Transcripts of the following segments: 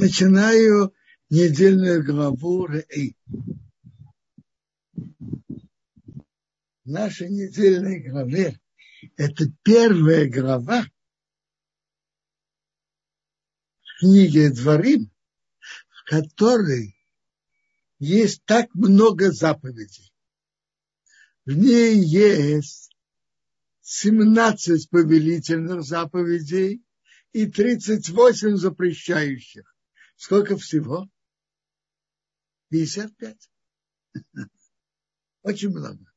Начинаю недельную главу Рей. В нашей недельной главе это первая глава в книге Дворим, в которой есть так много заповедей. В ней есть 17 повелительных заповедей и 38 запрещающих. Сколько всего? 55. Очень много.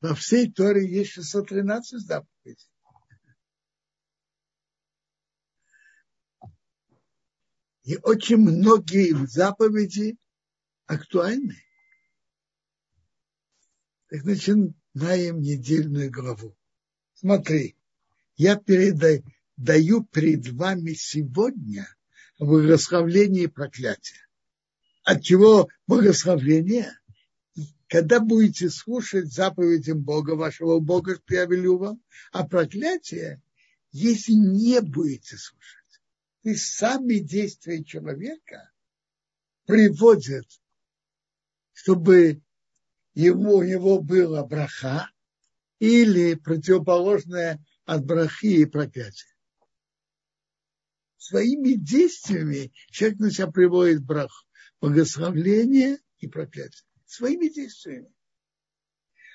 Во всей Торе есть 613 заповедей. И очень многие заповеди актуальны. Так начинаем недельную главу. Смотри, я передаю, даю перед вами сегодня благословление и проклятие. От чего благословление? Когда будете слушать заповедям Бога, вашего Бога, что я велю вам, а проклятие, если не будете слушать. Есть сами действия человека приводят, чтобы ему, у него была браха или противоположное от брахи и проклятия. Своими действиями человек на себя приводит брах, благословление и проклятие. Своими действиями.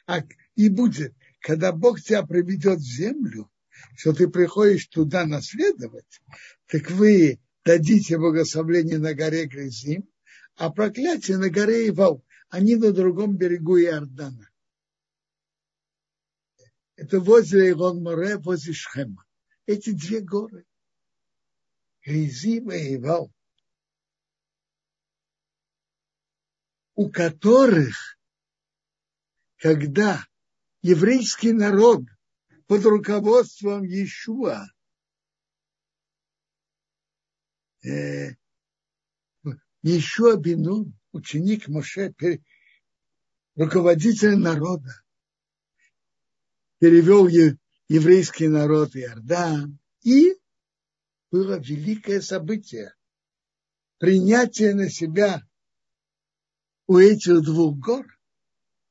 А, и будет, когда Бог тебя приведет в землю, что ты приходишь туда наследовать, так вы дадите благословение на горе Грязим, а проклятие на горе Ивал. Они на другом берегу Иордана. Это возле Игон-Море, возле Шхема. Эти две горы. Грязим и Ивал. У которых, когда еврейский народ под руководством Иешуа э, Иешуа Бинун, ученик Моше, руководитель народа, перевел еврейский народ в Иордан, и было великое событие. Принятие на себя у этих двух гор,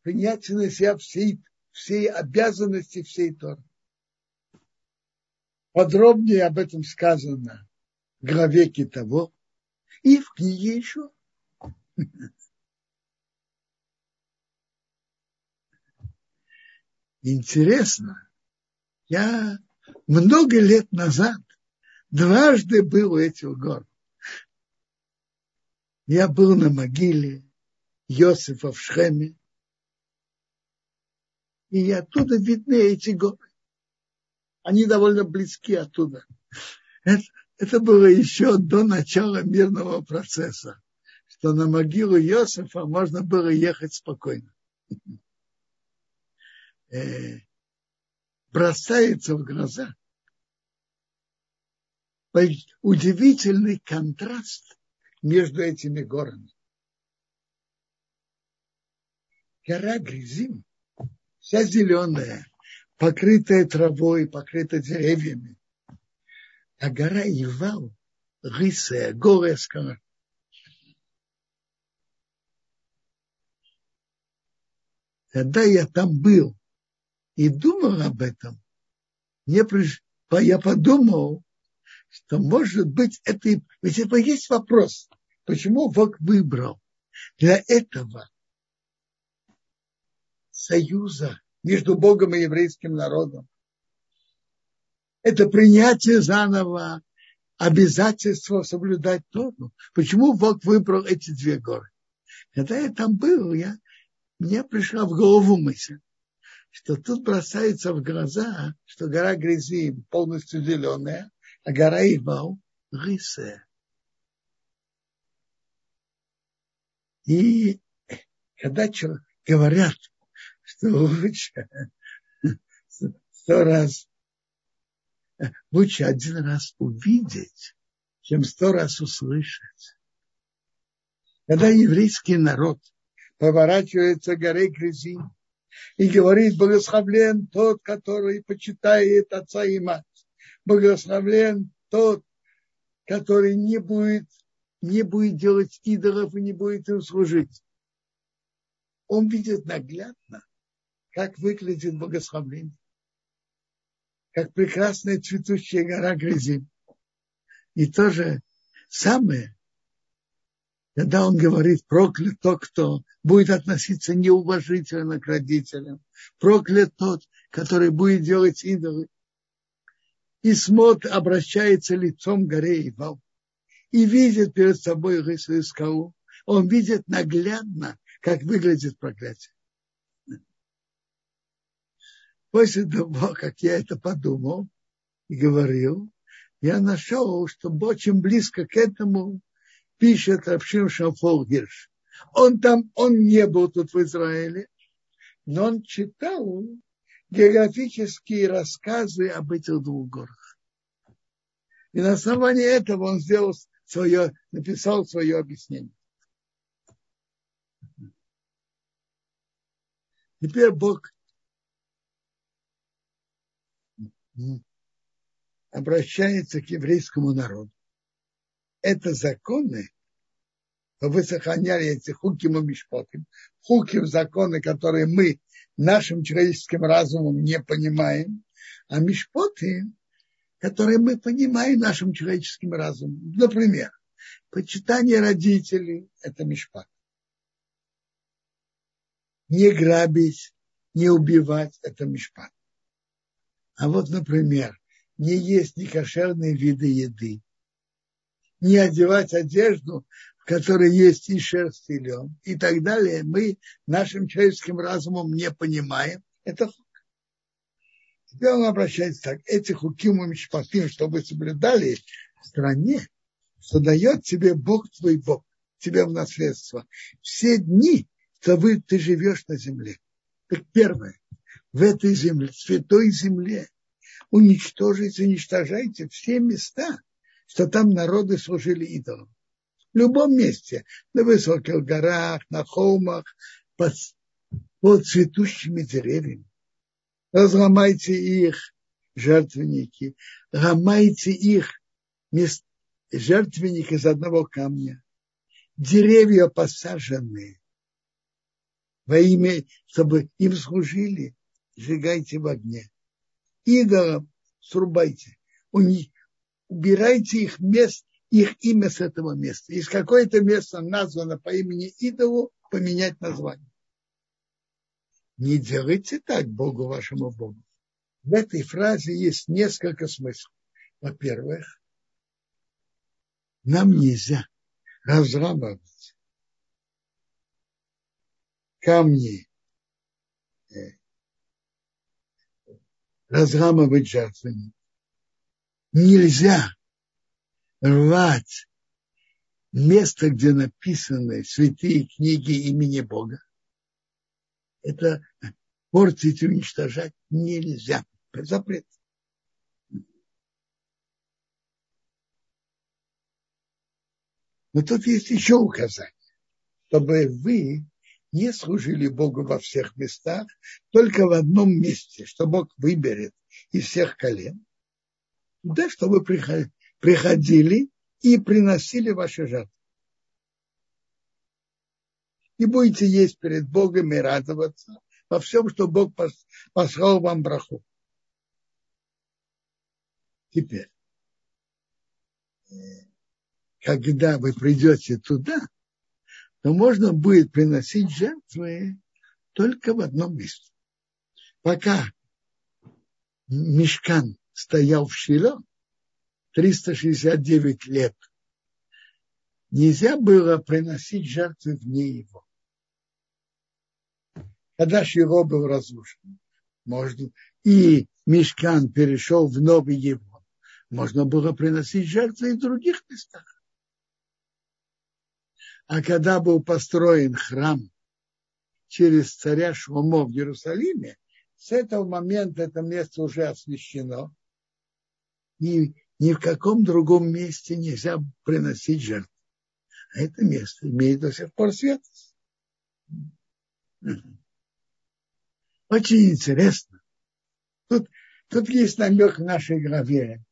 принятие на себя всей всей обязанности всей Торы. Подробнее об этом сказано в главе того и в книге еще. Интересно, я много лет назад дважды был у этих гор. Я был на могиле Иосифа в Шхеме, и оттуда видны эти горы. Они довольно близки оттуда. Это, это было еще до начала мирного процесса, что на могилу Иосифа можно было ехать спокойно. Э, бросается в глаза удивительный контраст между этими горами. Гора Грязим вся зеленая, покрытая травой, покрытая деревьями. А гора Ивал, рысая, голая скала. Когда я там был и думал об этом, мне приш... я подумал, что может быть это... Ведь это есть вопрос, почему Бог выбрал для этого союза между Богом и еврейским народом. Это принятие заново обязательства соблюдать Тору. Почему Бог выбрал эти две горы? Когда я там был, я, мне пришла в голову мысль, что тут бросается в глаза, что гора Грязим полностью зеленая, а гора Ивал рысая. И когда говорят, что лучше сто раз, лучше один раз увидеть, чем сто раз услышать. Когда еврейский народ поворачивается к горе Кризин и говорит, благословлен тот, который почитает отца и мать, благословлен тот, который не будет, не будет делать идолов и не будет им служить. Он видит наглядно, как выглядит богословление, как прекрасная цветущая гора грязи. И тоже самое, когда он говорит, проклят тот, кто будет относиться неуважительно к родителям, проклят тот, который будет делать идолы. И смотр, обращается лицом к горе и вал, и видит перед собой рысую скалу. Он видит наглядно, как выглядит проклятие. После того, как я это подумал и говорил, я нашел, что очень близко к этому пишет Рабшим Шамфол Гирш. Он там, он не был тут в Израиле, но он читал географические рассказы об этих двух горах. И на основании этого он сделал свое, написал свое объяснение. Теперь Бог обращается к еврейскому народу. Это законы, вы сохраняли эти хуким и мишпотим. Хуким – законы, которые мы нашим человеческим разумом не понимаем, а мишпоты, которые мы понимаем нашим человеческим разумом. Например, почитание родителей – это мишпат не грабить, не убивать – это мишпат. А вот, например, не есть некошерные виды еды, не одевать одежду, в которой есть и шерсть, и лен, и так далее, мы нашим человеческим разумом не понимаем. Это хук. Теперь он обращается так. Эти хуким и мишпатим, чтобы соблюдали в стране, что дает тебе Бог твой Бог, тебе в наследство. Все дни то вы, ты живешь на земле. Так первое, в этой земле, святой земле, уничтожите, уничтожайте все места, что там народы служили идолам. В любом месте, на высоких горах, на холмах, под, под цветущими деревьями. Разломайте их жертвенники, ломайте их мест, жертвенник из одного камня. Деревья посаженные, во имя, чтобы им служили, сжигайте в огне. Идолам срубайте, убирайте их мест, их имя с этого места. Из какое-то место названо по имени идолу, поменять название. Не делайте так Богу вашему Богу. В этой фразе есть несколько смыслов. Во-первых, нам нельзя разрабатывать камни э, разламывать жертвенник. Нельзя рвать место, где написаны святые книги имени Бога. Это портить уничтожать нельзя. Запрет. Но тут есть еще указание, чтобы вы не служили Богу во всех местах, только в одном месте, что Бог выберет из всех колен, да, чтобы приходили и приносили ваши жертвы. И будете есть перед Богом и радоваться во всем, что Бог послал вам браху. Теперь, когда вы придете туда, то можно будет приносить жертвы только в одном месте. Пока мешкан стоял в Шило 369 лет, нельзя было приносить жертвы вне его. Когда Шило был разрушен, можно, и мешкан перешел в новый его, можно было приносить жертвы и в других местах. А когда был построен храм через царя Шломо в Иерусалиме, с этого момента это место уже освящено. Ни, ни в каком другом месте нельзя приносить жертву. А это место имеет до сих пор святость. Очень интересно. Тут, тут есть намек в нашей главе.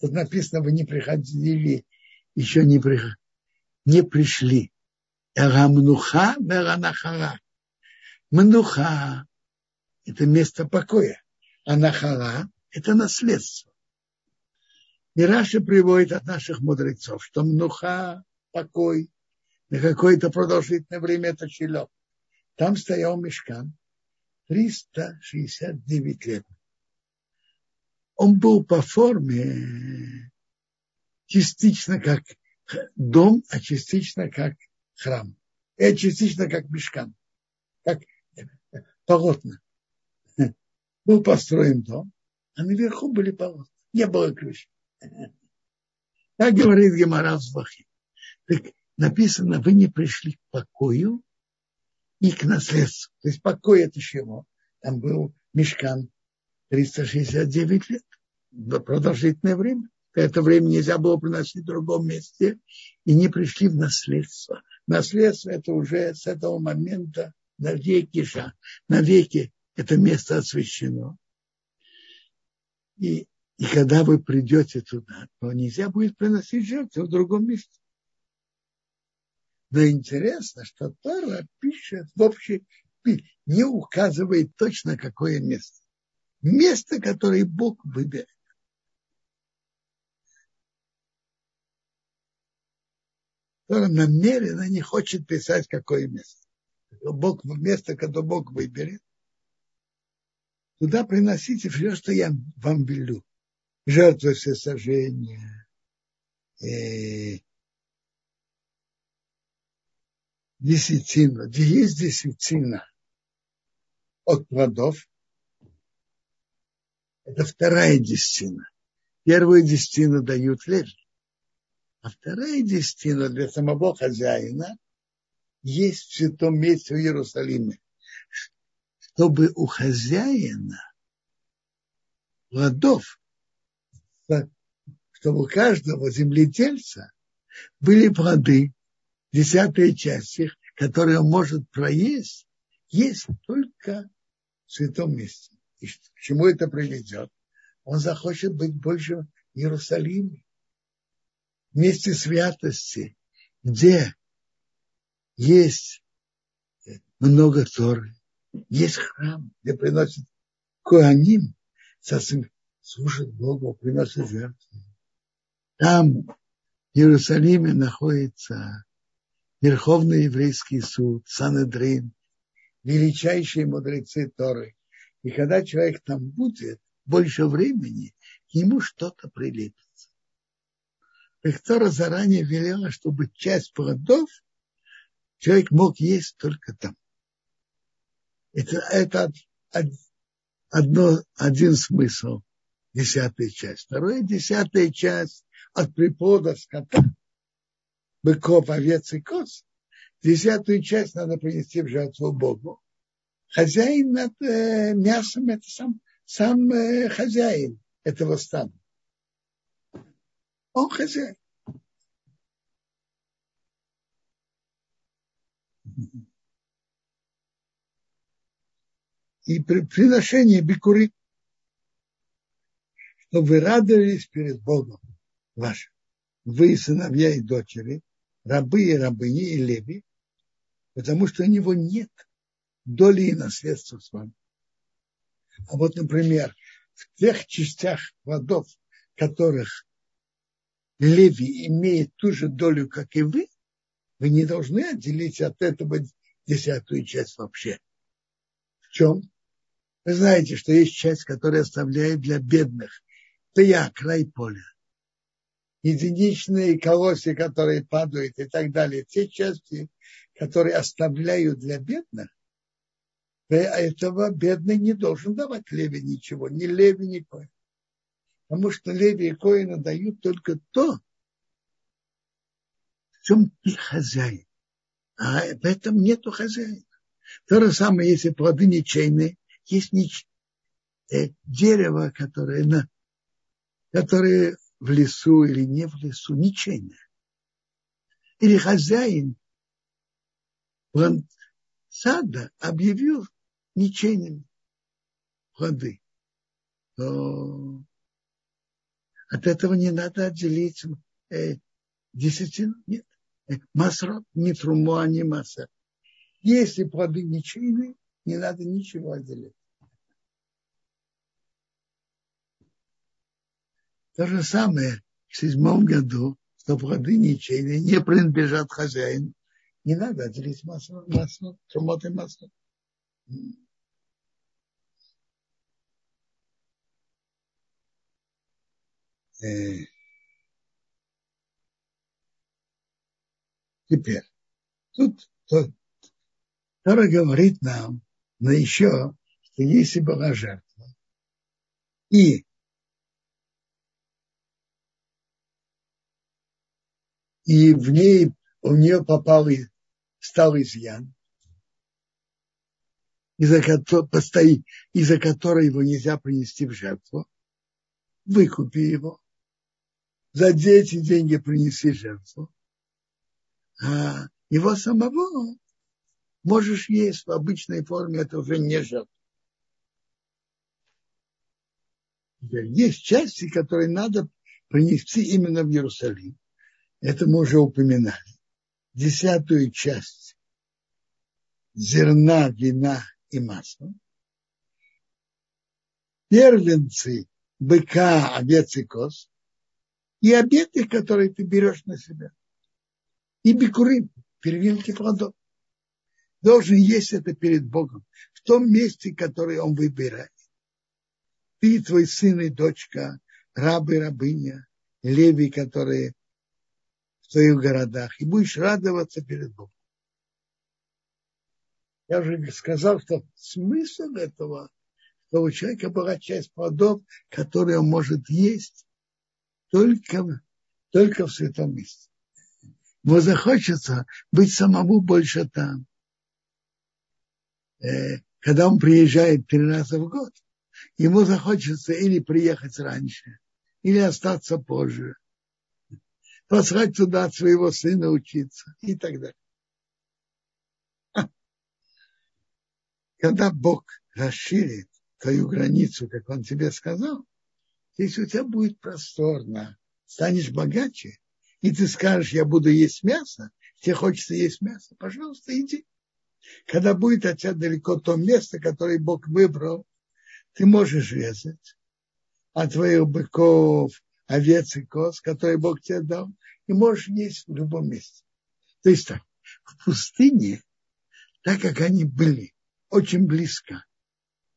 Тут написано, вы не приходили еще не, при, не пришли. Эрамнуха Меранахара. Мнуха – это место покоя, а Нахара – это наследство. И Раша приводит от наших мудрецов, что мнуха, покой, на какое-то продолжительное время это щелек. Там стоял мешкан 369 лет. Он был по форме частично как дом, а частично как храм. И частично как мешкан, как полотна. Был построен дом, а наверху были полотна. Не было ключа. Так говорит Гемара Звахи. Так написано, вы не пришли к покою и к наследству. То есть покой это чего? Там был мешкан 369 лет, продолжительное время. Это время нельзя было приносить в другом месте, и не пришли в наследство. Наследство это уже с этого момента навеки, навеки это место освящено. И, и когда вы придете туда, то нельзя будет приносить жертву в другом месте. Но интересно, что Тора пишет в общей, не указывает точно какое место. Место, которое Бог выберет. Тора намеренно не хочет писать, какое место. Бог, место, которое Бог выберет, туда приносите все, что я вам велю. Жертвы всесожжения, э, десятина. Где есть десятина от плодов, это вторая десятина. Первую десятину дают леви. А вторая десятина для самого хозяина есть в святом месте в Иерусалиме. Чтобы у хозяина плодов, чтобы у каждого земледельца были плоды, десятая часть их, которые он может проесть, есть только в святом месте. И к чему это приведет? Он захочет быть больше в Иерусалиме месте святости, где есть много Торы, есть храм, где приносят Коаним, служат Богу, приносят жертвы. Там, в Иерусалиме, находится Верховный еврейский суд, Санедрин, величайшие мудрецы Торы. И когда человек там будет, больше времени, ему что-то прилипнет. Тора заранее велела, чтобы часть плодов человек мог есть только там. Это, это одно, один смысл, десятая часть. Второе, десятая часть от приплода скота, быков, овец и коз. Десятую часть надо принести в жертву Богу. Хозяин над э, мясом это сам, сам э, хозяин этого стада. Он хозяин. И при приношении бикуры, чтобы вы радовались перед Богом вашим. Вы, сыновья и дочери, рабы и рабыни и леви, потому что у него нет доли и наследства с вами. А вот, например, в тех частях плодов, которых Леви имеет ту же долю, как и вы, вы не должны отделить от этого десятую часть вообще. В чем? Вы знаете, что есть часть, которая оставляет для бедных. Я, край поля. Единичные колосья, которые падают и так далее. Те части, которые оставляют для бедных, этого бедный не должен давать Леви ничего, ни Леви, ни Коин. Потому что Леви и Коина дают только то, в чем ты хозяин. А в этом нету хозяина. То же самое, если плоды ничейные, есть нич... э, дерево, которое, на... которое в лесу или не в лесу, ничейное. Или хозяин сада объявил ничейными плоды, то от этого не надо отделить э, десятину? Нет. Э, масрот, не труму, а не масса. Если плоды ничейные, не надо ничего отделять. То же самое в седьмом году, что плоды ничейные не принадлежат хозяину. Не надо отделить масло, масло, трумот и масло. Э, теперь, тут Тора говорит нам, но еще, что если была жертва, и и в ней у нее попал и стал изъян, из-за которой, из-за которой его нельзя принести в жертву, выкупи его, за эти деньги принеси жертву, а его самого можешь есть в обычной форме, это уже не жертва. Есть части, которые надо принести именно в Иерусалим. Это мы уже упоминали. Десятую часть зерна, вина и масла. Первенцы быка, овец и коз. И обеты, которые ты берешь на себя. И бикурим, первинки плодов. Должен есть это перед Богом. В том месте, которое он выбирает. Ты, твой сын и дочка, рабы, рабыня, леви, которые в твоих городах. И будешь радоваться перед Богом. Я уже сказал, что смысл этого, что у человека была часть плодов, которые он может есть только, только в святом месте. Ему захочется быть самому больше там. Э, когда он приезжает три раза в год, ему захочется или приехать раньше, или остаться позже, послать туда своего сына учиться и так далее. Когда Бог расширит твою границу, как он тебе сказал, если у тебя будет просторно, станешь богаче, и ты скажешь, я буду есть мясо, тебе хочется есть мясо, пожалуйста, иди. Когда будет от тебя далеко то место, которое Бог выбрал, ты можешь резать от твоих быков, овец и коз, которые Бог тебе дал, и можешь есть в любом месте. То есть так, в пустыне, так как они были очень близко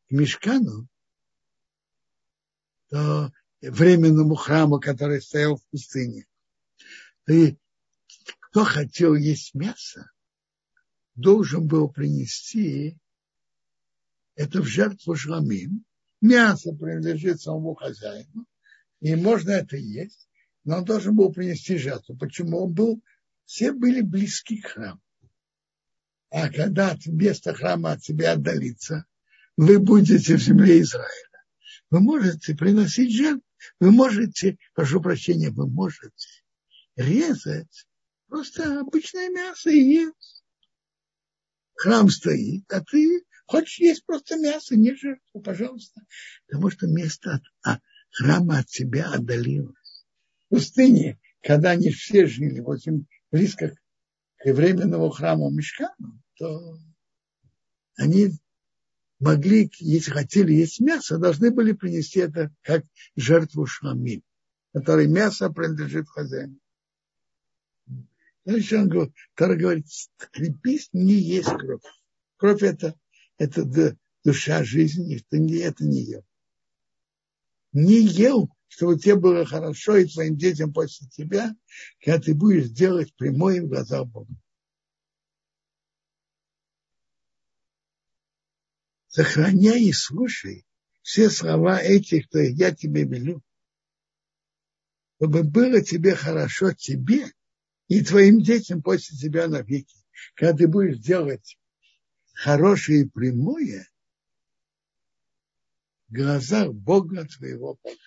к Мешкану, то временному храму, который стоял в пустыне. И кто хотел есть мясо, должен был принести это в жертву шламим. Мясо принадлежит самому хозяину, и можно это есть, но он должен был принести жертву. Почему? Он был, все были близки к храму. А когда место храма от себя отдалится, вы будете в земле Израиля. Вы можете приносить жертву, вы можете, прошу прощения, вы можете резать просто обычное мясо и есть. Храм стоит, а ты хочешь есть просто мясо, не жертву, пожалуйста. Потому что место от, а, храма от себя отдалилось. В пустыне, когда они все жили очень близко к временному храму Мешкану, то они могли, если хотели есть мясо, должны были принести это как жертву шламим, которой мясо принадлежит хозяину. Дальше он говорит, который говорит, крепись, не есть кровь. Кровь это, это душа жизни, это не, это не ел. Не ел, чтобы тебе было хорошо и твоим детям после тебя, когда ты будешь делать прямое в глаза Бога. сохраняй и слушай все слова этих, кто я тебе велю, чтобы было тебе хорошо тебе и твоим детям после тебя навеки. Когда ты будешь делать хорошее и прямое глазах Бога твоего Бога.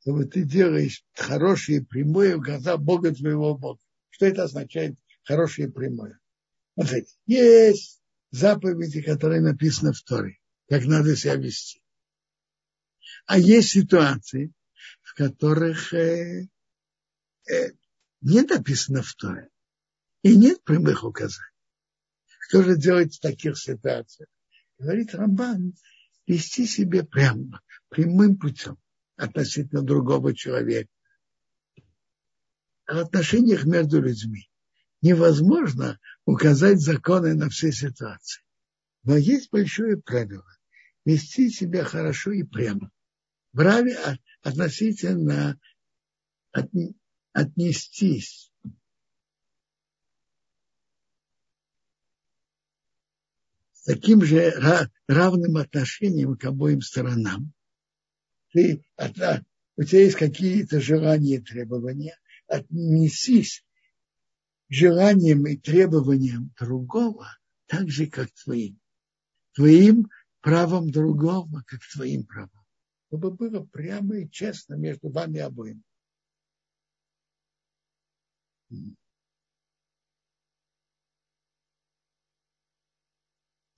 Чтобы ты делаешь хорошее и прямое в глазах Бога твоего Бога. Что это означает хорошее и прямое? Смотрите, есть заповеди, которые написаны в Торе, как надо себя вести. А есть ситуации, в которых э, э, не написано в Торе. И нет прямых указаний. Что же делать в таких ситуациях? Говорит Рамбан, вести себя прямо, прямым путем относительно другого человека. В отношениях между людьми невозможно указать законы на все ситуации. Но есть большое правило – вести себя хорошо и прямо. Брави относительно от, отнестись таким же равным отношением к обоим сторонам. Ты, у тебя есть какие-то желания и требования, отнесись к желаниям и требованиям другого так же, как твоим. Твоим правом другого, как твоим правом. Чтобы было прямо и честно между вами обоими.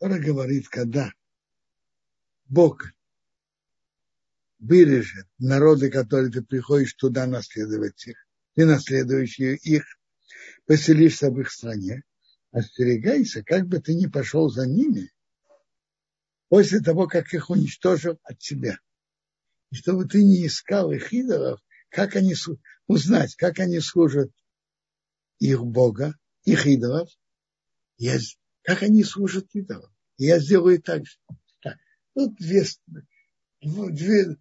Тора говорит, когда Бог вырежет народы, которые ты приходишь туда наследовать их, ты наследуешь их, поселишься в их стране, остерегайся, как бы ты ни пошел за ними, после того, как их уничтожил от тебя. И чтобы ты не искал их идолов, как они узнать, как они служат их Бога, их идолов, как они служат идолам. Я сделаю так же. Так. Тут две, две,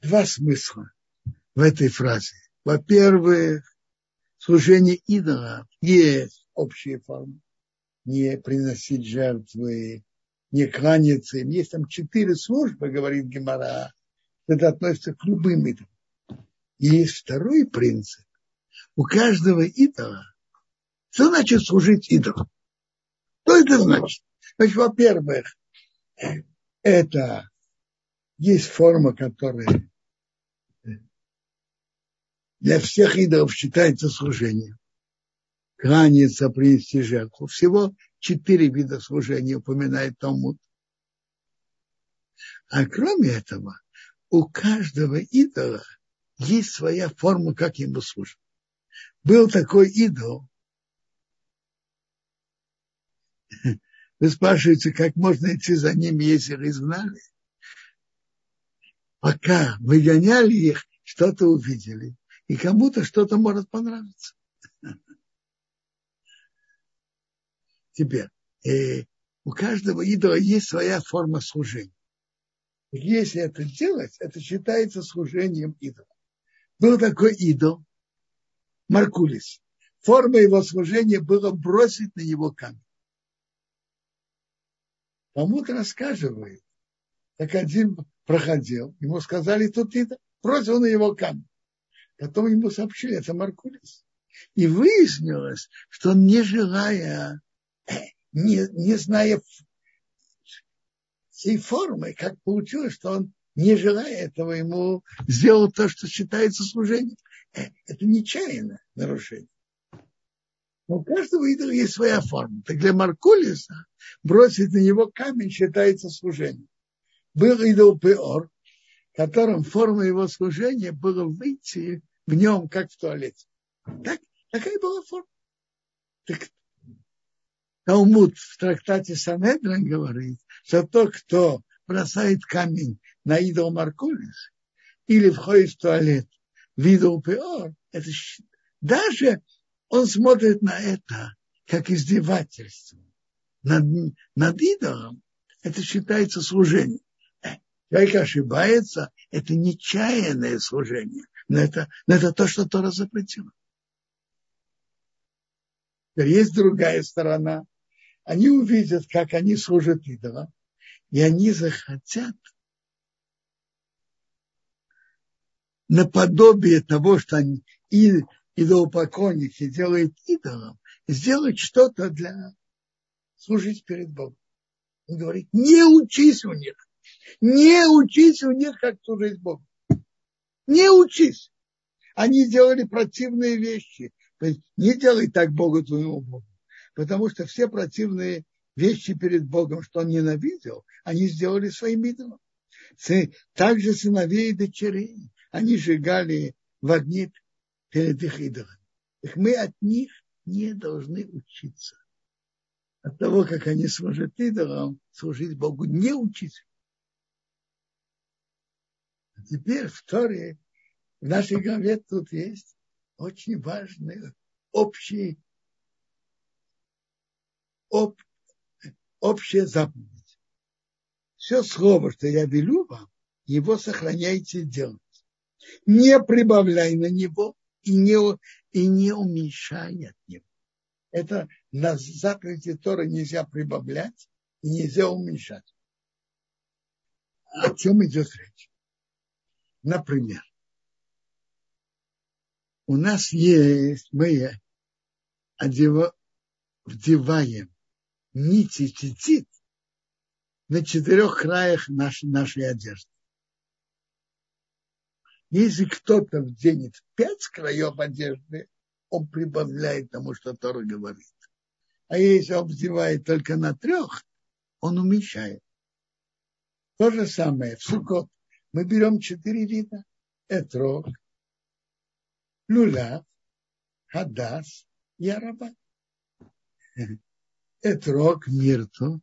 два смысла в этой фразе. Во-первых, служение идола есть общие формы. Не приносить жертвы, не кланяться им. Есть там четыре службы, говорит Гемора. Это относится к любым идолам. И есть второй принцип. У каждого идола. Что значит служить идолу? Что это значит? Значит, во-первых, это есть форма, которая для всех идолов считается служением. Кланяться, принести жертву. Всего четыре вида служения упоминает Талмуд. А кроме этого, у каждого идола есть своя форма, как ему служить. Был такой идол. Вы спрашиваете, как можно идти за ними, если их изгнали? Пока выгоняли их, что-то увидели и кому-то что-то может понравиться. Теперь, э, у каждого идола есть своя форма служения. Если это делать, это считается служением идола. Был такой идол, Маркулис. Форма его служения была бросить на него камень. Кому-то рассказывает, как один проходил, ему сказали, тут идол, бросил на его камень. Потом ему сообщили, это Маркулис. И выяснилось, что он не желая, не, не зная всей формы, как получилось, что он, не желая этого, ему сделал то, что считается служением. Э, это нечаянное нарушение. Но у каждого идола есть своя форма. Так для Маркулиса бросить на него камень считается служением. Был идол Пеор, которым форма его служения была выйти в нем, как в туалете. Так, такая была форма. Так, Талмуд в трактате Санедрин говорит, что тот, кто бросает камень на идол Маркулис или входит в туалет в идол Пеор, это даже он смотрит на это как издевательство над, над идолом, это считается служением. Человек ошибается, это нечаянное служение, но это, но это то, что Тора запретила. Есть другая сторона. Они увидят, как они служат идолам, и они захотят наподобие того, что они и идолопоклонники делают идолом, сделать что-то для служить перед Богом. Он говорит, не учись у них. Не учись у них, как служить Богу. Не учись. Они сделали противные вещи. Не делай так Богу твоему Богу. Потому что все противные вещи перед Богом, что он ненавидел, они сделали своим идолом. Также сыновей и дочерей. они сжигали в огне перед их идолами. Так мы от них не должны учиться. От того, как они служат идолам, служить Богу не учиться. А теперь в Торе, в нашей главе тут есть очень важный общий, об, общая заповедь. Все слово, что я велю вам, его сохраняйте делать. Не прибавляй на него и не, и не уменьшай от него. Это на заповеди Тора нельзя прибавлять и нельзя уменьшать. О чем идет речь? Например, у нас есть, мы одева, вдеваем нити цицит на четырех краях нашей, нашей одежды. Если кто-то вденет пять краев одежды, он прибавляет тому, что Тора говорит. А если он вдевает только на трех, он уменьшает. То же самое в Сукот. Мы берем четыре вида. Этрог, Люлав, Хадас и Араба. Этрог, Мирту,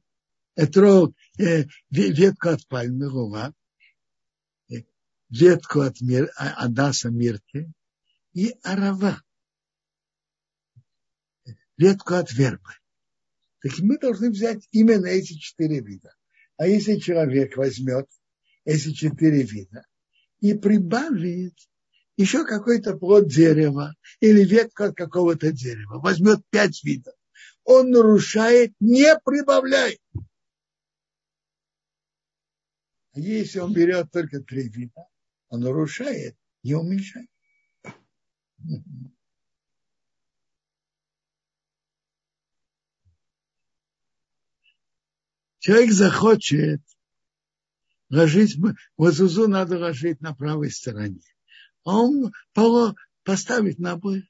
Этрог, э, ветку от пальмы, э, ветку от мир, Адаса Мирты и Арава, ветку от вербы. Так мы должны взять именно эти четыре вида. А если человек возьмет эти четыре вида и прибавит еще какой-то плод дерева или ветку от какого-то дерева, возьмет пять видов, он нарушает, не прибавляет. А если он берет только три вида, он нарушает, не уменьшает. Человек захочет ложить, вазузу надо ложить на правой стороне. А он поставит на обоих.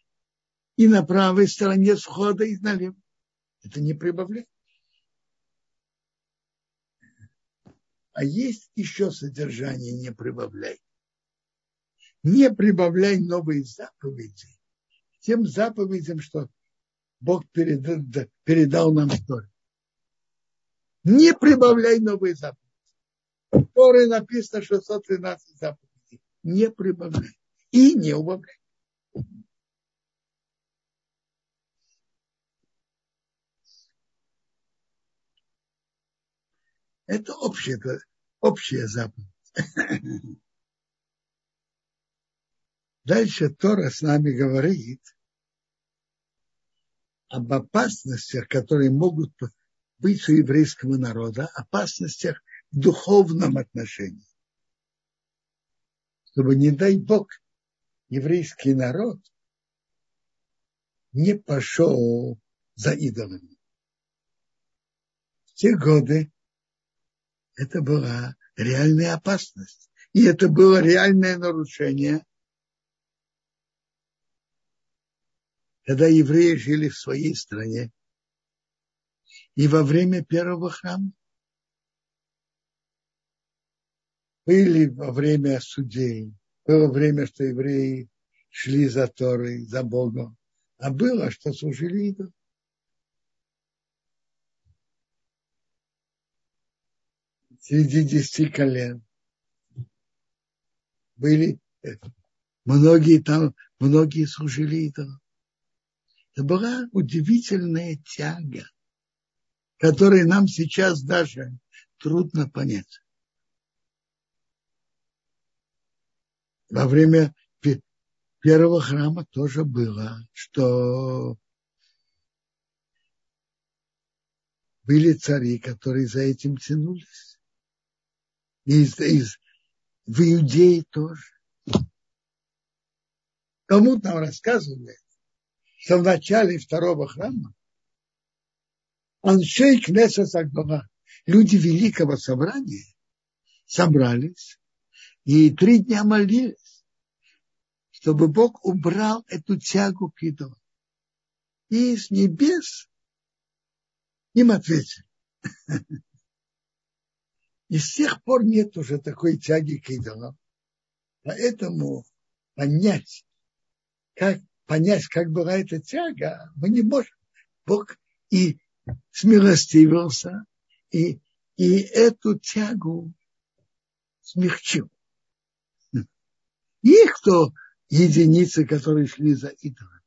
И на правой стороне схода, и налево. Это не прибавляет. А есть еще содержание не прибавляй. Не прибавляй новые заповеди тем заповедям, что Бог передал, передал нам Торе. Не прибавляй новые заповеди. В Торе написано 613 заповедей. Не прибавляй. И не убавляй. Это общая, общая заповедь. Дальше Тора с нами говорит об опасностях, которые могут быть у еврейского народа, опасностях в духовном отношении. Чтобы, не дай Бог, еврейский народ не пошел за идолами. В те годы это была реальная опасность. И это было реальное нарушение. Когда евреи жили в своей стране, и во время первого храма, были во время судей, было время, что евреи шли за Торой, за Богом, а было, что служили идолам. среди десяти колен. Были многие там, многие служили идолам. Это была удивительная тяга, которую нам сейчас даже трудно понять. Во время первого храма тоже было, что были цари, которые за этим тянулись из, из, в Иудее тоже. Талмуд нам рассказывает, что в начале второго храма Аншей Кнеса Сагдала, люди великого собрания, собрались и три дня молились, чтобы Бог убрал эту тягу к идолам. И с небес им ответили. И с тех пор нет уже такой тяги к идолам. Поэтому понять, как понять, как была эта тяга, мы не можем. Бог и смилостивился, и, и эту тягу смягчил. Их кто единицы, которые шли за идолами.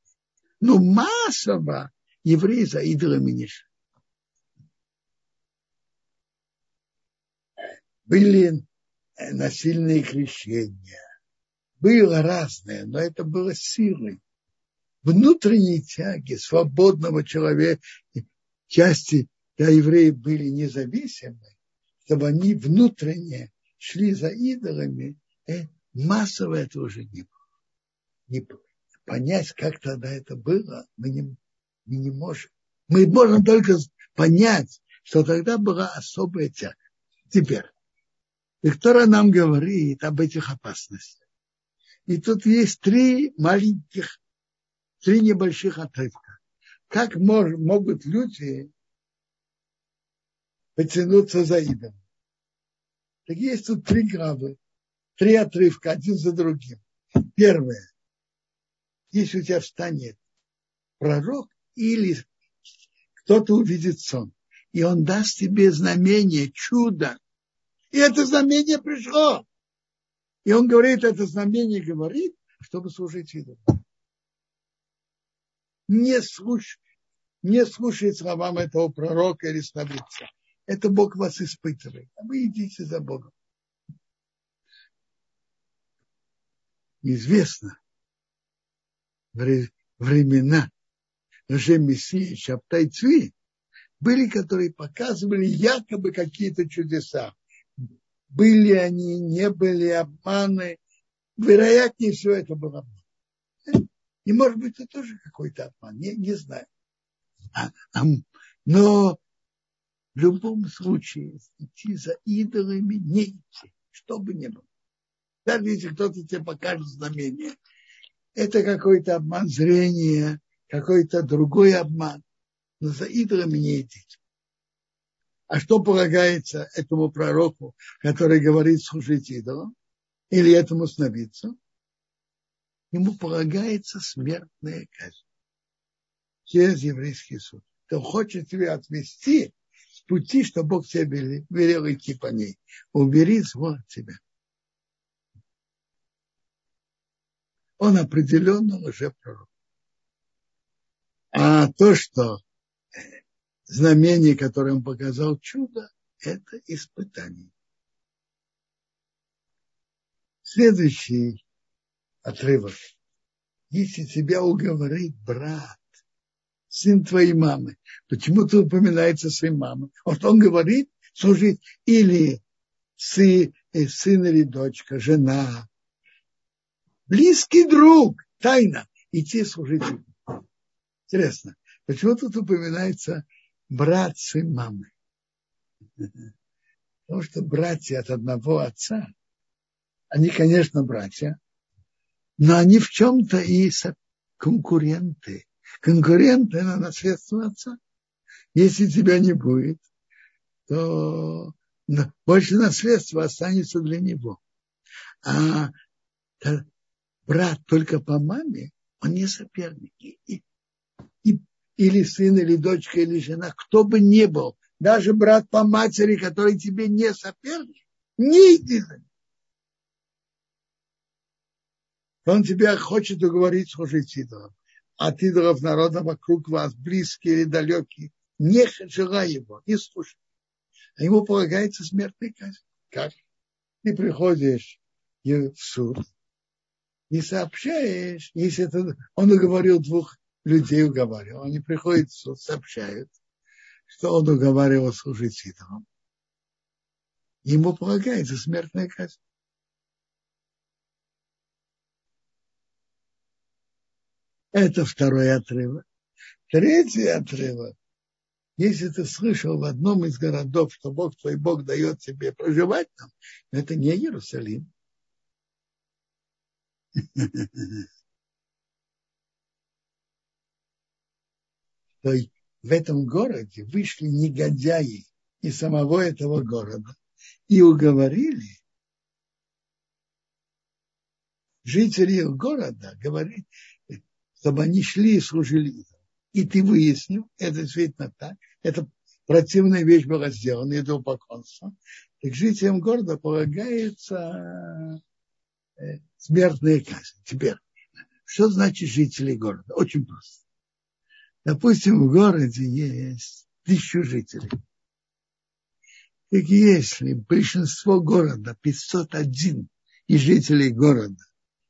Но массово евреи за идолами не шли. Были насильные крещения. Было разное, но это было силой. Внутренней тяги свободного человека, части для евреев были независимы, чтобы они внутренне шли за идолами, э, массово это уже не было. Не. Понять, как тогда это было, мы не, мы не можем. Мы можем только понять, что тогда была особая тяга. Теперь, Виктора нам говорит об этих опасностях. И тут есть три маленьких, три небольших отрывка. Как мож, могут люди потянуться за идом? Так есть тут три главы, три отрывка, один за другим. Первое. Если у тебя встанет пророк или кто-то увидит сон, и он даст тебе знамение, чудо, и это знамение пришло. И он говорит, это знамение говорит, чтобы служить идолу. Не слушай, не слушай словам этого пророка или снабдиться. Это Бог вас испытывает. А вы идите за Богом. Известно, времена уже Мессии Шаптайцви были, которые показывали якобы какие-то чудеса были они, не были обманы. Вероятнее всего, это был обман. И может быть, это тоже какой-то обман, не, не знаю. А, но в любом случае идти за идолами не идти, что бы ни было. Даже если кто-то тебе покажет знамение, это какой-то обман зрения, какой-то другой обман. Но за идолами не идите. А что полагается этому пророку, который говорит служить идолам? Или этому сновидцу? Ему полагается смертная казнь через еврейский суд. Кто хочет тебя отвести с пути, что Бог тебе велел идти по ней, убери зло от тебя. Он определенно уже пророк. А то, что знамение, которое он показал, чудо, это испытание. Следующий отрывок. Если тебя уговорит брат, сын твоей мамы, почему-то упоминается сын мамы. Вот он говорит, служить или сын, э, сын или дочка, жена, близкий друг, тайна, идти служить. Интересно, почему тут упоминается брат, сын мамы. Потому что братья от одного отца, они, конечно, братья, но они в чем-то и конкуренты. Конкуренты на наследство отца. Если тебя не будет, то больше наследства останется для него. А брат только по маме, он не соперник. И, и или сын, или дочка, или жена, кто бы ни был, даже брат по матери, который тебе не соперник, не иди. Он тебя хочет уговорить служить идолам. От идолов народа вокруг вас, близкие или далекие, не желай его, не слушай. А ему полагается смертный казнь. Как? Ты приходишь в суд и сообщаешь, если это, он уговорил двух людей уговаривал. Они приходят в суд, сообщают, что он уговаривал служить идолам. Ему полагается смертная казнь. Это второй отрывок. Третий отрывок. Если ты слышал в одном из городов, что Бог твой Бог дает тебе проживать там, это не Иерусалим. то в этом городе вышли негодяи из самого этого города и уговорили жителей города говорит, чтобы они шли и служили И ты выяснил, это действительно так, это противная вещь была сделана, это упоконство, так жителям города полагается э, смертная казнь. Теперь, что значит жители города? Очень просто. Допустим, в городе есть тысячу жителей. Так если большинство города, 501 из жителей города,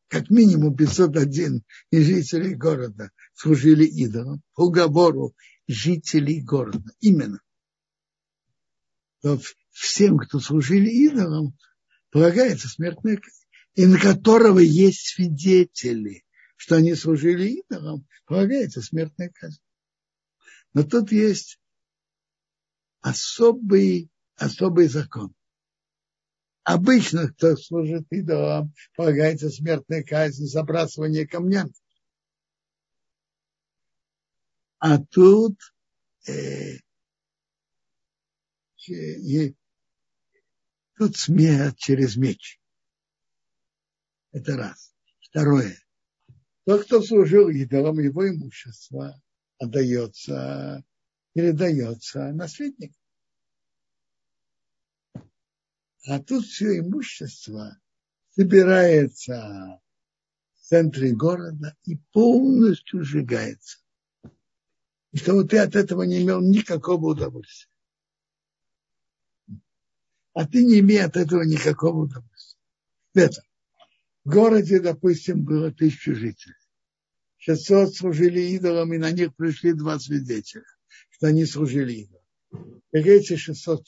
как минимум 501 из жителей города служили идолам, по уговору жителей города, именно, то всем, кто служили идолам, полагается смертная казнь, и на которого есть свидетели, что они служили идолам, полагается смертная казнь. Но тут есть особый, особый закон. Обычно, кто служит идолам, полагается смертная казнь, забрасывание камнями. А тут э, э, тут смерть через меч. Это раз. Второе. Тот, кто служил идолам, его имущество отдается, передается наследнику. А тут все имущество собирается в центре города и полностью сжигается. И чтобы ты от этого не имел никакого удовольствия. А ты не имеешь от этого никакого удовольствия. Это. В городе, допустим, было тысячу жителей. 600 служили идолам, и на них пришли два свидетеля, что они служили идолам. И эти 600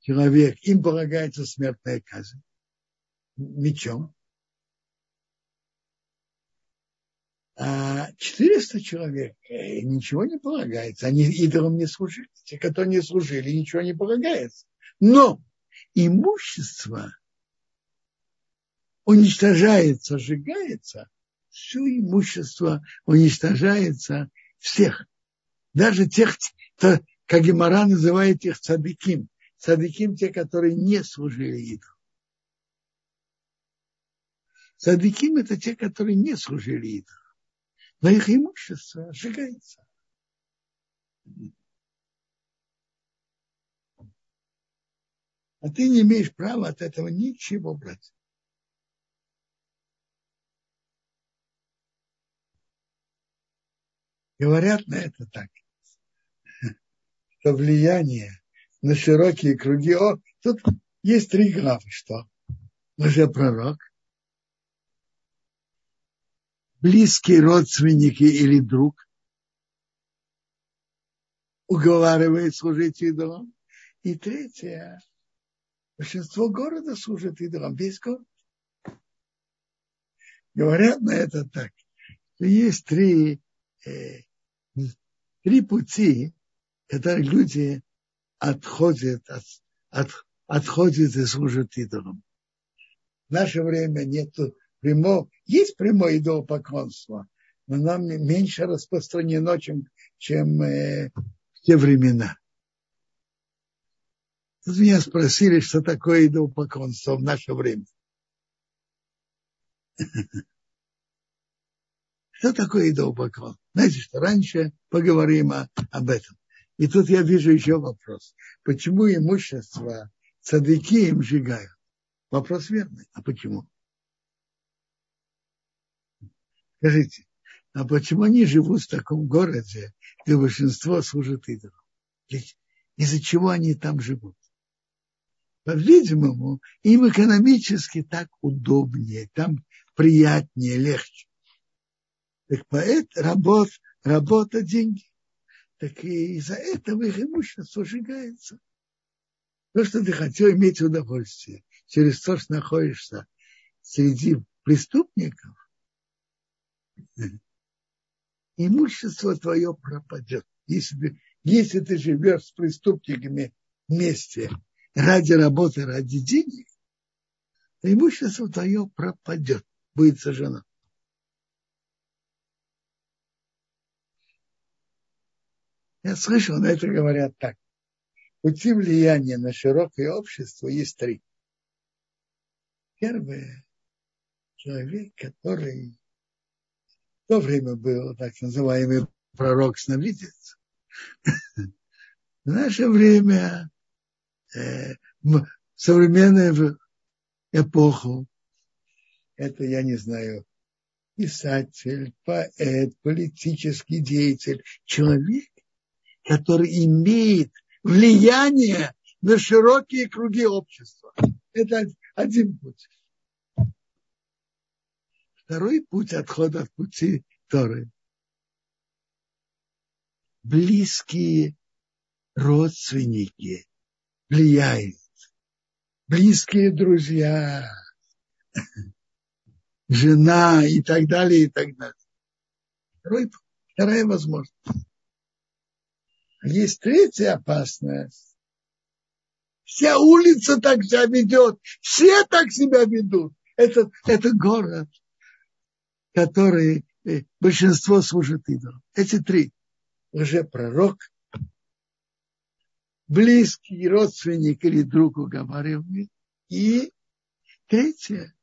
человек, им полагается смертная казнь мечом. А 400 человек э, ничего не полагается. Они идолам не служили. Те, которые не служили, ничего не полагается. Но имущество уничтожается, сжигается, все имущество уничтожается всех. Даже тех, кто, как Гемора называет их цадыким. Цадыким те, которые не служили идолу. Цадыким это те, которые не служили идолу. Но их имущество сжигается. А ты не имеешь права от этого ничего брать. Говорят на это так, что влияние на широкие круги. О, тут есть три главы, что лжепророк, близкие родственники или друг уговаривает служить идолам. И третье, большинство города служит идолам, весь город. Говорят на это так, есть три э, три пути, когда люди отходят, от, от, отходят и служат идолам. В наше время нет прямого, есть прямое идолопоклонство, но нам меньше распространено, чем, чем э, в те времена. Тут меня спросили, что такое идолопоклонство в наше время. Что такое идолопоклон? Знаете, что раньше поговорим о, об этом. И тут я вижу еще вопрос. Почему имущество цадыки им сжигают? Вопрос верный. А почему? Скажите, а почему они живут в таком городе, где большинство служит идолам? Из-за чего они там живут? По-видимому, им экономически так удобнее, там приятнее, легче. Так поэт, работа, работа, деньги. Так и из-за этого их имущество сжигается. То, что ты хотел иметь удовольствие через то, что находишься среди преступников, имущество твое пропадет. Если если ты живешь с преступниками вместе ради работы, ради денег, то имущество твое пропадет, будет сожжено. Я слышал, на это говорят так. Пути влияния на широкое общество есть три. Первое, человек, который в то время был так называемый пророк-сновидец. В наше время, э, в современную эпоху, это, я не знаю, писатель, поэт, политический деятель, человек, который имеет влияние на широкие круги общества. Это один путь. Второй путь отхода от пути Торы. Близкие родственники влияют. Близкие друзья, жена и так далее, и так далее. Второй, вторая возможность. Есть третья опасность. Вся улица так себя ведет, все так себя ведут. Это, это город, который э, большинство служит идолам. Эти три. Уже пророк, близкий родственник или друг уговаривает. И третье.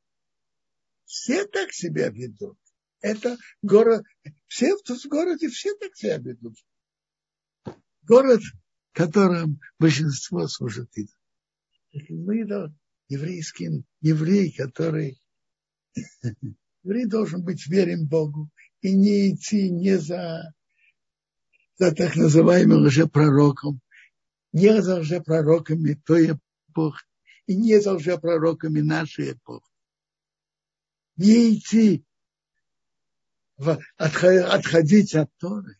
Все так себя ведут. Это город, все в городе все так себя ведут. Город, в котором большинство служит идолам мы еврейский еврей, который еврей должен быть верен Богу и не идти не за, за так называемым лжепророком, не за лжепророками той эпохи и не за лжепророками нашей эпохи. Не идти в, отходить от Торы,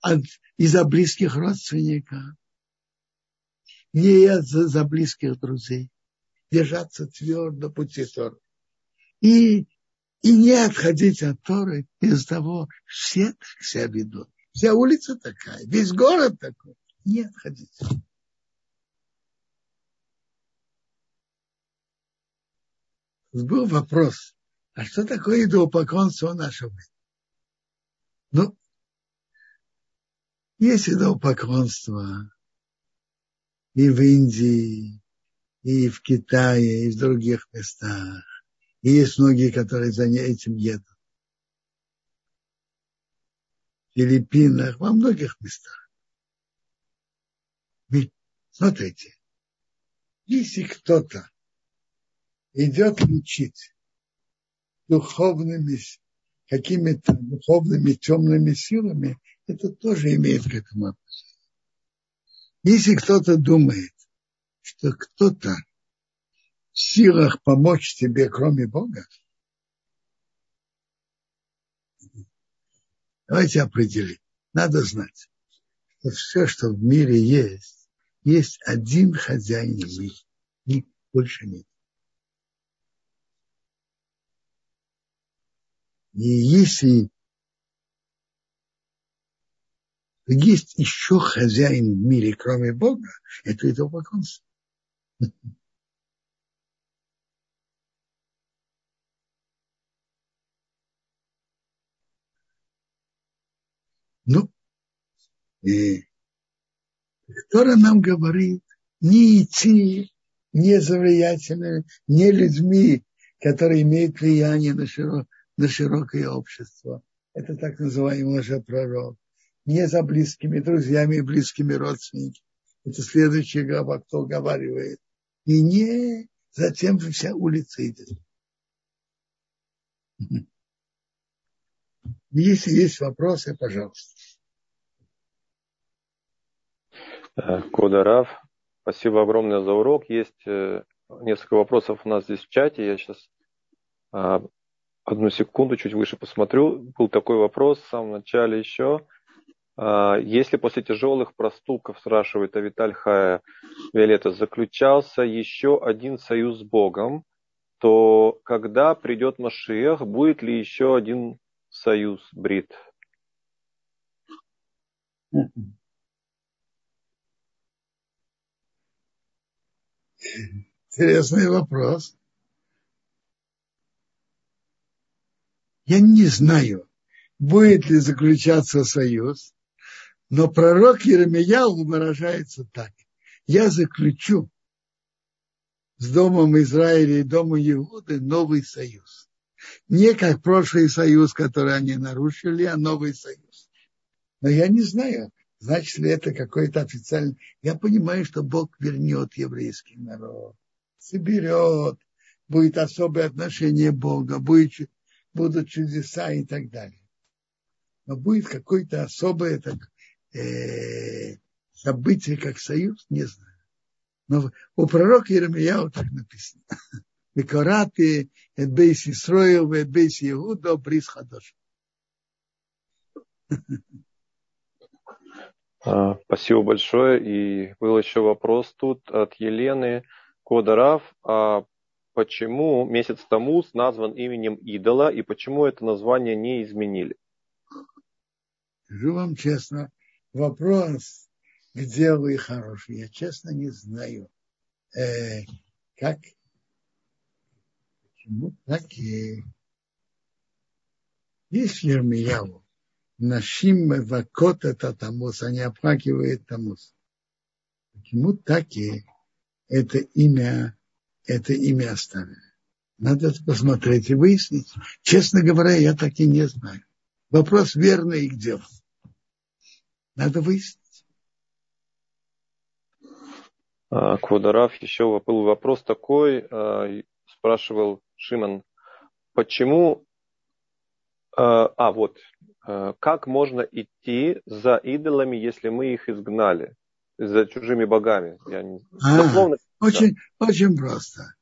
от, из-за близких родственников, не за, за близких друзей, держаться твердо пути Торы. И, и не отходить от Торы из того, все так себя ведут. Вся улица такая, весь город такой. Не отходить. Был вопрос, а что такое идолопоклонство мире? Ну, есть идолопоклонство, и в Индии, и в Китае, и в других местах. И есть многие, которые за этим едут. В Филиппинах, во многих местах. Смотрите, если кто-то идет лечить духовными, какими-то духовными темными силами, это тоже имеет к этому отношение. Если кто-то думает, что кто-то в силах помочь тебе, кроме Бога, давайте определим. Надо знать, что все, что в мире есть, есть один хозяин мира, и больше нет. И если есть еще хозяин в мире, кроме Бога, это идолопоклонство. Ну, и Тора нам говорит не идти не за не людьми, которые имеют влияние на, широк, на широкое общество. Это так называемый лжепророк не за близкими друзьями и близкими родственниками. Это следующая глава, кто уговаривает. И не затем вся улица идет. Если есть вопросы, пожалуйста. Э, Кодарав, спасибо огромное за урок. Есть э, несколько вопросов у нас здесь в чате. Я сейчас а, одну секунду чуть выше посмотрю. Был такой вопрос в самом начале еще. А, если после тяжелых проступков, спрашивает Авиталь Хая Виолетта, заключался еще один союз с Богом, то когда придет Машиах, будет ли еще один союз Брит? Интересный вопрос. Я не знаю, будет ли заключаться союз. Но пророк Еремияу выражается так. Я заключу с Домом Израиля и Домом Иуды новый союз. Не как прошлый союз, который они нарушили, а новый союз. Но я не знаю, значит ли это какой-то официальный... Я понимаю, что Бог вернет еврейский народ, соберет, будет особое отношение Бога, будет, будут чудеса и так далее. Но будет какое-то особое так, э, событие, как союз, не знаю. Но у пророка Еремияу так написано. Викораты, Эдбейс Исроил, Эдбейс Иуда, Брис Хадош. А, спасибо большое. И был еще вопрос тут от Елены Кодарав. А почему месяц Тамуз назван именем идола и почему это название не изменили? Скажу вам честно, вопрос, где вы хороший, я честно не знаю. Э, как? Почему так и... Если Ермияву Нашим вакот это тамус, они оплакивают тамус. Почему так и это имя, это имя оставили? Надо посмотреть и выяснить. Честно говоря, я так и не знаю. Вопрос верный и где. Надо выяснить. А, Квадарав, еще был вопрос такой, а, спрашивал Шиман, почему, а, а вот, как можно идти за идолами, если мы их изгнали, за чужими богами? Я не... а, Дословно... очень, да. очень просто.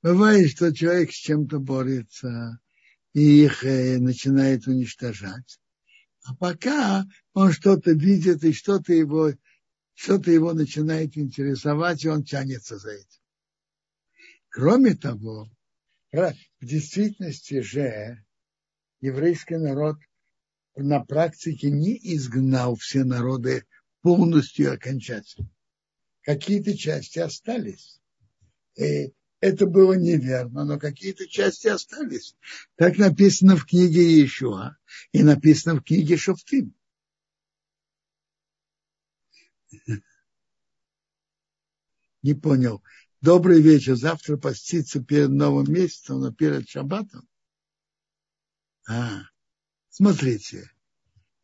Бывает, что человек с чем-то борется и их э, начинает уничтожать. А пока он что-то видит и что-то его, что-то его начинает интересовать, и он тянется за этим. Кроме того, в действительности же еврейский народ на практике не изгнал все народы полностью окончательно. Какие-то части остались. И это было неверно, но какие-то части остались. Так написано в книге Иешуа и написано в книге Шофтим. Не понял. Добрый вечер. Завтра поститься перед новым месяцем, но перед шаббатом. А, Смотрите,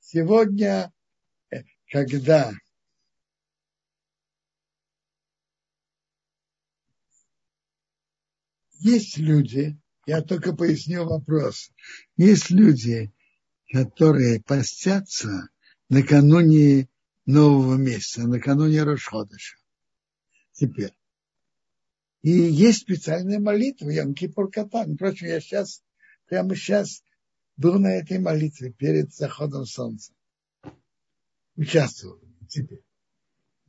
сегодня, э, когда есть люди, я только поясню вопрос, есть люди, которые постятся накануне нового месяца, накануне Рошходыша. Теперь. И есть специальная молитва, Ям-Кипур Катан. Впрочем, я сейчас, прямо сейчас был на этой молитве перед заходом солнца. Участвовал. Теперь.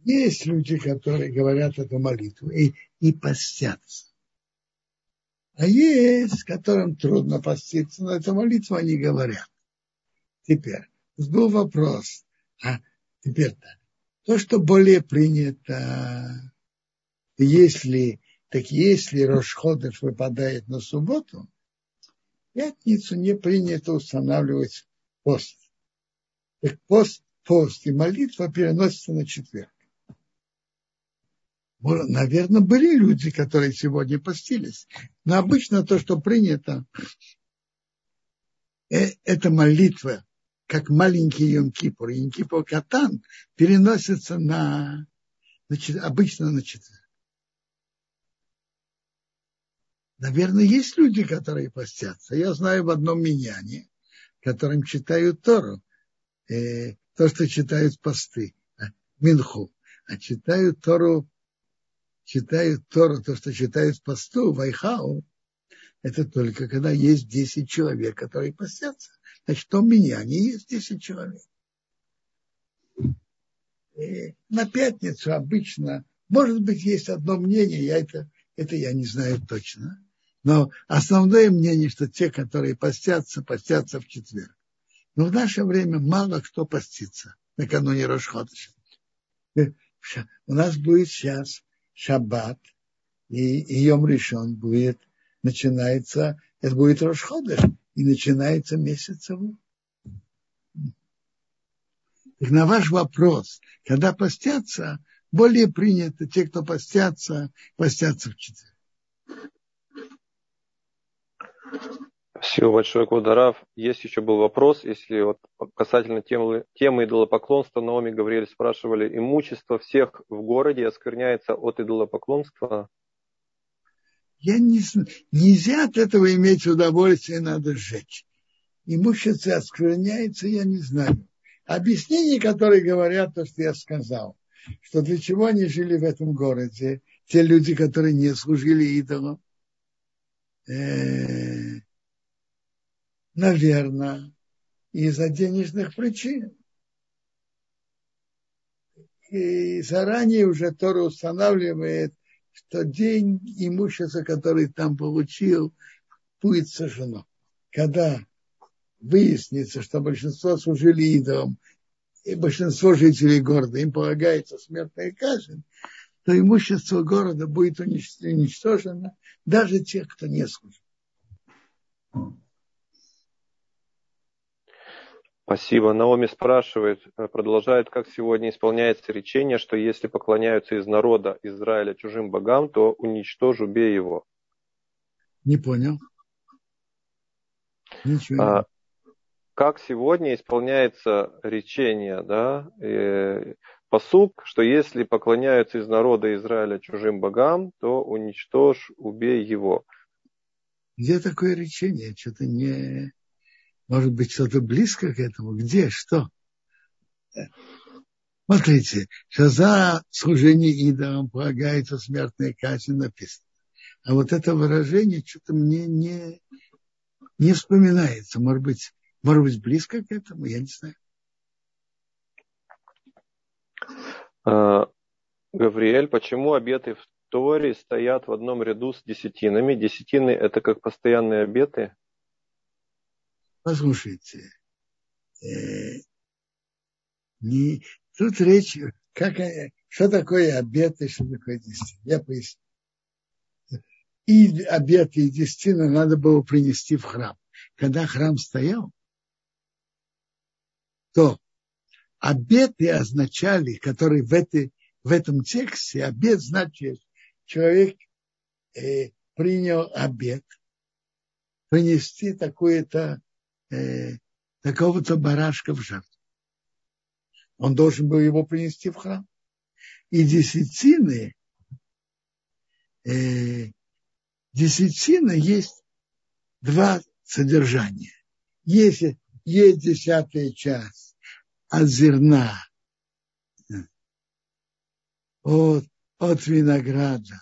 Есть люди, которые говорят эту молитву и, и постятся. А есть, которым трудно поститься, но эту молитву они говорят. Теперь, был вопрос. А теперь-то, то, что более принято, если, так если Рошходыш выпадает на субботу, пятницу не принято устанавливать пост. Так пост, пост и молитва переносятся на четверг. Наверное, были люди, которые сегодня постились. Но обычно то, что принято, э, это молитва, как маленький Йом-Кипур. Йом-Кипур Катан переносится на, на, обычно на четверг. Наверное, есть люди, которые постятся. Я знаю в одном миньяне, которым читают Тору, э, то, что читают посты, э, Минху, а читают Тору, читают Тору, то, что читают посту, Вайхау, это только когда есть 10 человек, которые постятся. Значит, в том миньяне есть 10 человек. И на пятницу обычно, может быть, есть одно мнение, я это, это я не знаю точно, но основное мнение, что те, которые постятся, постятся в четверг. Но в наше время мало кто постится накануне Рошходыша. У нас будет сейчас шаббат, и, Йом Ришон будет, начинается, это будет Рошходыш, и начинается месяц его. Так на ваш вопрос, когда постятся, более принято, те, кто постятся, постятся в четверг. Спасибо большое, Кударав. Есть еще был вопрос, если вот касательно темы, темы идолопоклонства, Наоми Гавриэль спрашивали, имущество всех в городе оскверняется от идолопоклонства? Я не знаю, нельзя от этого иметь удовольствие, надо сжечь. Имущество оскверняется, я не знаю. Объяснения, которые говорят то, что я сказал, что для чего они жили в этом городе, те люди, которые не служили идолам, э, наверное, из-за денежных причин. И заранее уже Тора устанавливает, что день имущества, который там получил, будет сожжено. Когда выяснится, что большинство служили идолам, и большинство жителей города, им полагается смертная казнь, то имущество города будет уничтожено даже тех, кто не служит. Спасибо. Наоми спрашивает, э, продолжает, как сегодня исполняется речение, что если поклоняются из народа Израиля чужим богам, то уничтожу, убей его. Не понял. Ничего. А, как сегодня исполняется речение, да, э, посук, что если поклоняются из народа Израиля чужим богам, то уничтожь, убей его. Где такое речение? Что-то не, может быть, что-то близко к этому? Где? Что? Смотрите, что за служение идолам полагается смертная казнь написано. А вот это выражение что-то мне не, не вспоминается. Может быть, может быть, близко к этому, я не знаю. А, Гавриэль, почему обеты в Торе стоят в одном ряду с десятинами? Десятины – это как постоянные обеты? Послушайте, э, не, тут речь, как, что такое обеты, что такое десятина. Я поясню. И обеты, и десятина надо было принести в храм. Когда храм стоял, то обеты означали, которые в, этой, в этом тексте, обет значит, человек э, принял обет принести такое-то э, такого-то барашка в жертву. Он должен был его принести в храм. И десятины, э, десятина есть два содержания. Если есть десятая часть от зерна, от, от винограда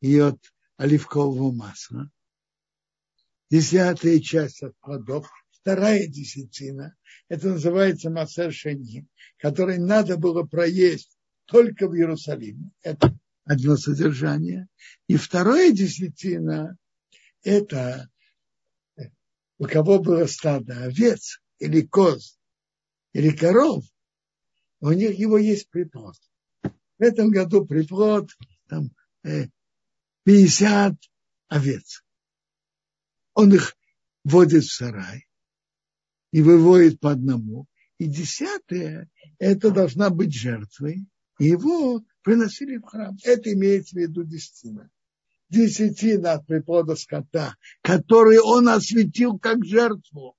и от оливкового масла, десятая часть от плодов, вторая десятина, это называется Масер Шени, который надо было проесть только в Иерусалиме. Это одно содержание. И вторая десятина – это у кого было стадо овец или коз или коров, у них его есть приплод. В этом году приплод там, 50 э, овец он их вводит в сарай и выводит по одному. И десятое, это должна быть жертвой, его приносили в храм. Это имеется в виду десятина. Десятина от приплода скота, который он осветил как жертву.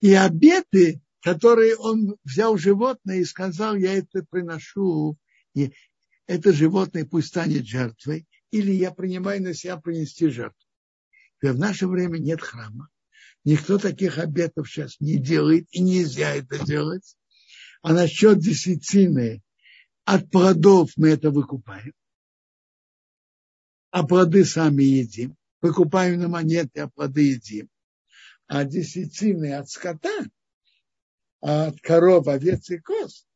И обеты, которые он взял животное и сказал, я это приношу, и это животное пусть станет жертвой, или я принимаю на себя принести жертву. В наше время нет храма. Никто таких обетов сейчас не делает и нельзя это делать. А насчет десятины от плодов мы это выкупаем. А плоды сами едим. Выкупаем на монеты, а плоды едим. А десятины от скота, от коров, овец и коз,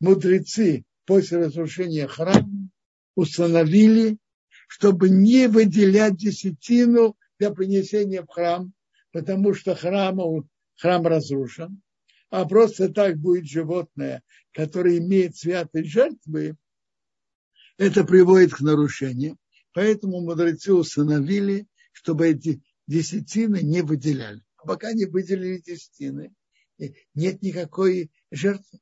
мудрецы после разрушения храма установили, чтобы не выделять десятину для принесения в храм, потому что храм, храм разрушен, а просто так будет животное, которое имеет святость жертвы, это приводит к нарушениям. Поэтому мудрецы установили, чтобы эти десятины не выделяли. А пока не выделили десятины, нет никакой жертвы.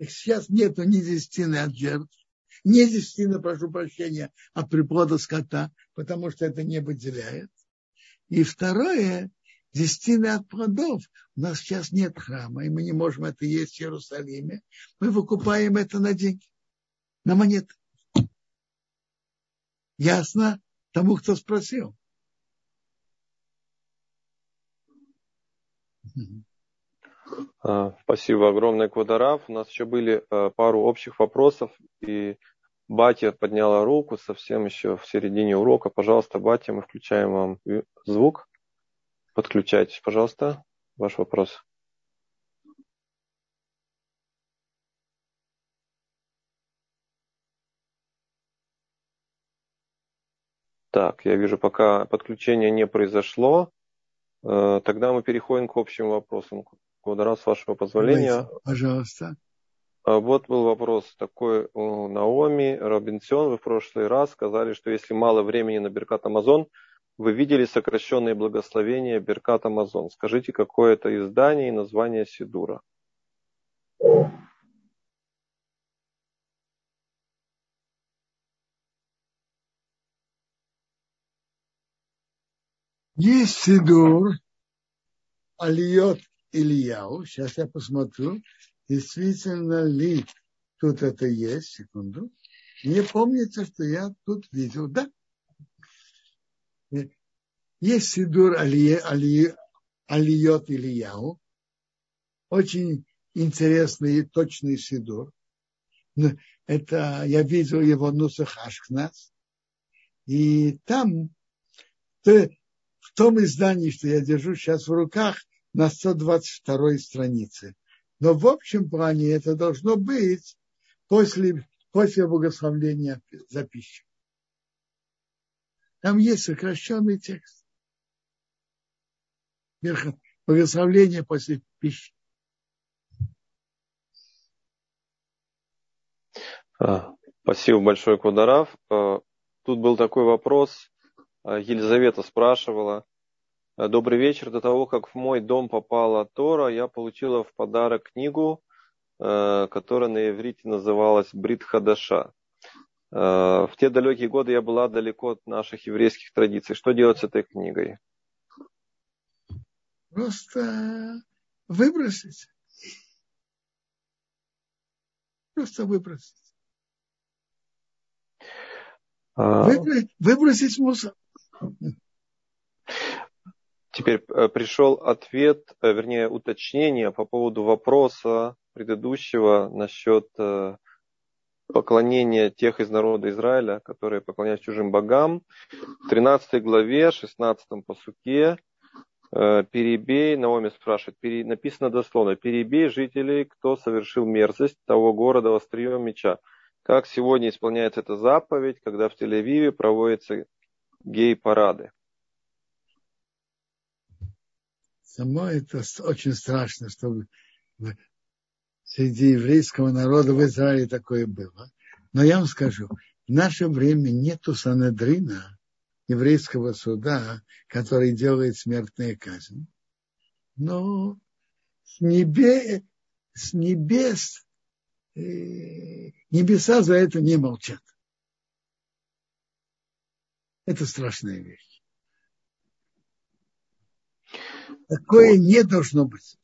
Сейчас нету ни десятины от жертв, ни десятины, прошу прощения, от приплода скота, потому что это не выделяет. И второе, десятины от плодов. У нас сейчас нет храма, и мы не можем это есть в Иерусалиме. Мы выкупаем это на деньги, на монеты. Ясно тому, кто спросил. А, спасибо огромное, Квадарав. У нас еще были а, пару общих вопросов, и Батя подняла руку совсем еще в середине урока. Пожалуйста, Батя, мы включаем вам звук. Подключайтесь, пожалуйста. Ваш вопрос. Так, я вижу, пока подключение не произошло, э, тогда мы переходим к общим вопросам. Квадра, с вашего позволения. Пожалуйста. А вот был вопрос такой у Наоми Робинсон. Вы в прошлый раз сказали, что если мало времени на Беркат Амазон, вы видели сокращенные благословения Беркат Амазон. Скажите, какое это издание и название Сидура? Есть Сидур, Алиот Ильяу. Сейчас я посмотрю, действительно ли тут это есть. Секунду. Мне помнится, что я тут видел. Да. Есть Сидур Али, Али, Алиот Ильяу. Очень интересный и точный Сидур. Это я видел его Нусах Ашкнас. И там в том издании, что я держу сейчас в руках, на 122 странице. Но в общем плане это должно быть после, после благословления за. Там есть сокращенный текст. Благословление после пищи. А, спасибо большое, Кударав. А, тут был такой вопрос Э, Елизавета спрашивала. «Э, Добрый вечер. До того, как в мой дом попала Тора, я получила в подарок книгу, э, которая на иврите называлась Брит Хадаша. В те далекие годы я была далеко от наших еврейских традиций. Что делать с этой книгой? Просто выбросить. Просто выбросить. А... Выбросить, выбросить мусор. Теперь э, пришел ответ, э, вернее уточнение по поводу вопроса предыдущего насчет э, поклонения тех из народа Израиля, которые поклоняются чужим богам. В 13 главе, 16 посуке, перебей, Наоми спрашивает, пере, написано дословно, перебей жителей, кто совершил мерзость того города острием меча. Как сегодня исполняется эта заповедь, когда в Тель-Авиве проводится гей-парады. Само это очень страшно, чтобы среди еврейского народа в Израиле такое было. Но я вам скажу, в наше время нету Санедрина, еврейского суда, который делает смертные казни. Но с, небе, с небес э, небеса за это не молчат. Это страшная вещь. Такое не должно быть.